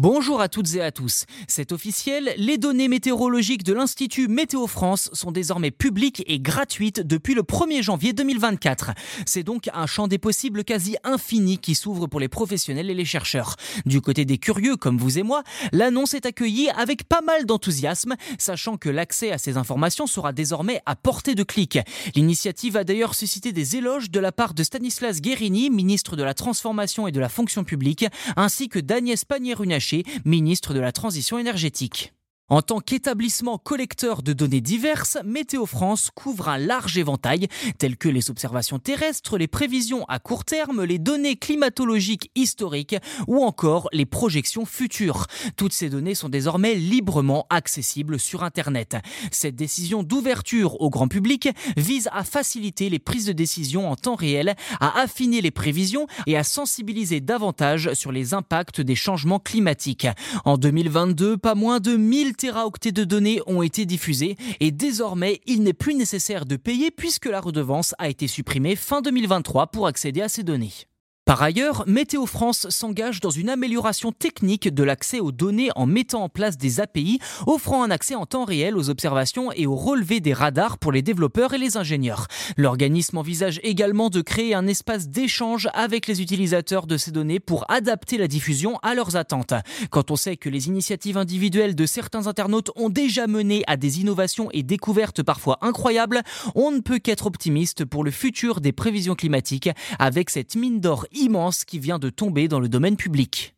Bonjour à toutes et à tous. C'est officiel, les données météorologiques de l'Institut Météo France sont désormais publiques et gratuites depuis le 1er janvier 2024. C'est donc un champ des possibles quasi infini qui s'ouvre pour les professionnels et les chercheurs. Du côté des curieux comme vous et moi, l'annonce est accueillie avec pas mal d'enthousiasme, sachant que l'accès à ces informations sera désormais à portée de clic. L'initiative a d'ailleurs suscité des éloges de la part de Stanislas Guérini, ministre de la Transformation et de la Fonction publique, ainsi que d'Agnès Pannier-Runacher ministre de la Transition énergétique. En tant qu'établissement collecteur de données diverses, Météo France couvre un large éventail, tels que les observations terrestres, les prévisions à court terme, les données climatologiques historiques ou encore les projections futures. Toutes ces données sont désormais librement accessibles sur Internet. Cette décision d'ouverture au grand public vise à faciliter les prises de décision en temps réel, à affiner les prévisions et à sensibiliser davantage sur les impacts des changements climatiques. En 2022, pas moins de 1000 téraoctets de données ont été diffusés et désormais il n'est plus nécessaire de payer puisque la redevance a été supprimée fin 2023 pour accéder à ces données. Par ailleurs, Météo France s'engage dans une amélioration technique de l'accès aux données en mettant en place des API offrant un accès en temps réel aux observations et au relevé des radars pour les développeurs et les ingénieurs. L'organisme envisage également de créer un espace d'échange avec les utilisateurs de ces données pour adapter la diffusion à leurs attentes. Quand on sait que les initiatives individuelles de certains internautes ont déjà mené à des innovations et découvertes parfois incroyables, on ne peut qu'être optimiste pour le futur des prévisions climatiques avec cette mine d'or immense qui vient de tomber dans le domaine public.